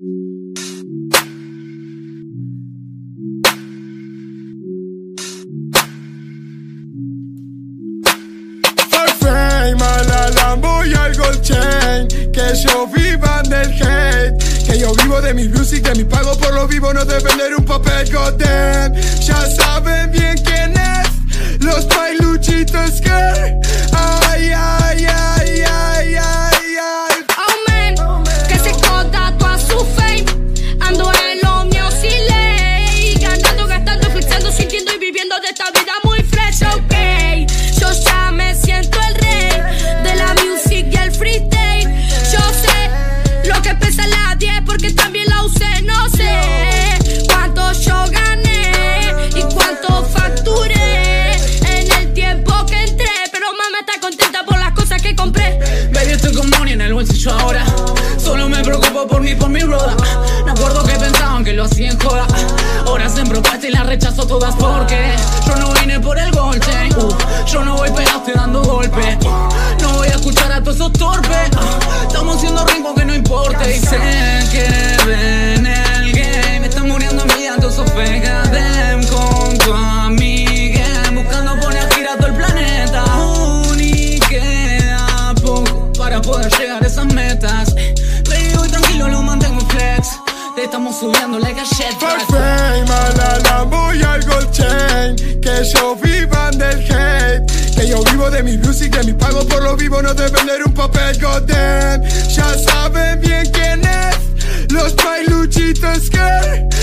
y al gold chain. Que yo vivan del hate. Que yo vivo de mi music, de mi pago por lo vivo No de vender un papel goddamn. Ya saben bien quién es. Los pailuchitos que por mí, por mi broda. Me acuerdo que pensaban que lo hacía en joda. Ahora en propuesta y las rechazo todas porque yo no vine por el gol chain. Uh, yo no voy pegaste dando golpes. Uh, no voy a escuchar a todos esos torpes. Estamos siendo rincos que no importa. subiéndole cachet. Por fame, a la Lambo al Gold Chain. Que yo vivan del hate. Que yo vivo de mis views y que mis pagos por lo vivo no de vender un papel goddamn. Ya saben bien quién es. Los bailuchitos que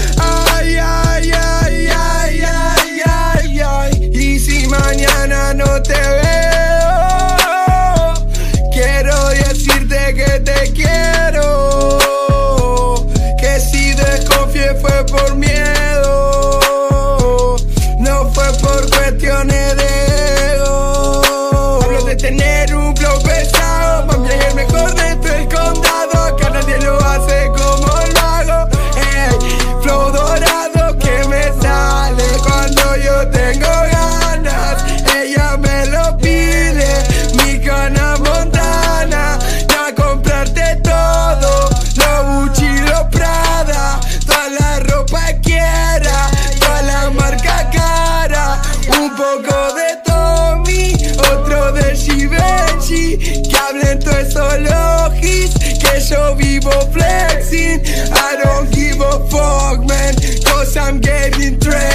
dinheiro up flexing. I don't give a fuck, man, cause I'm getting dressed.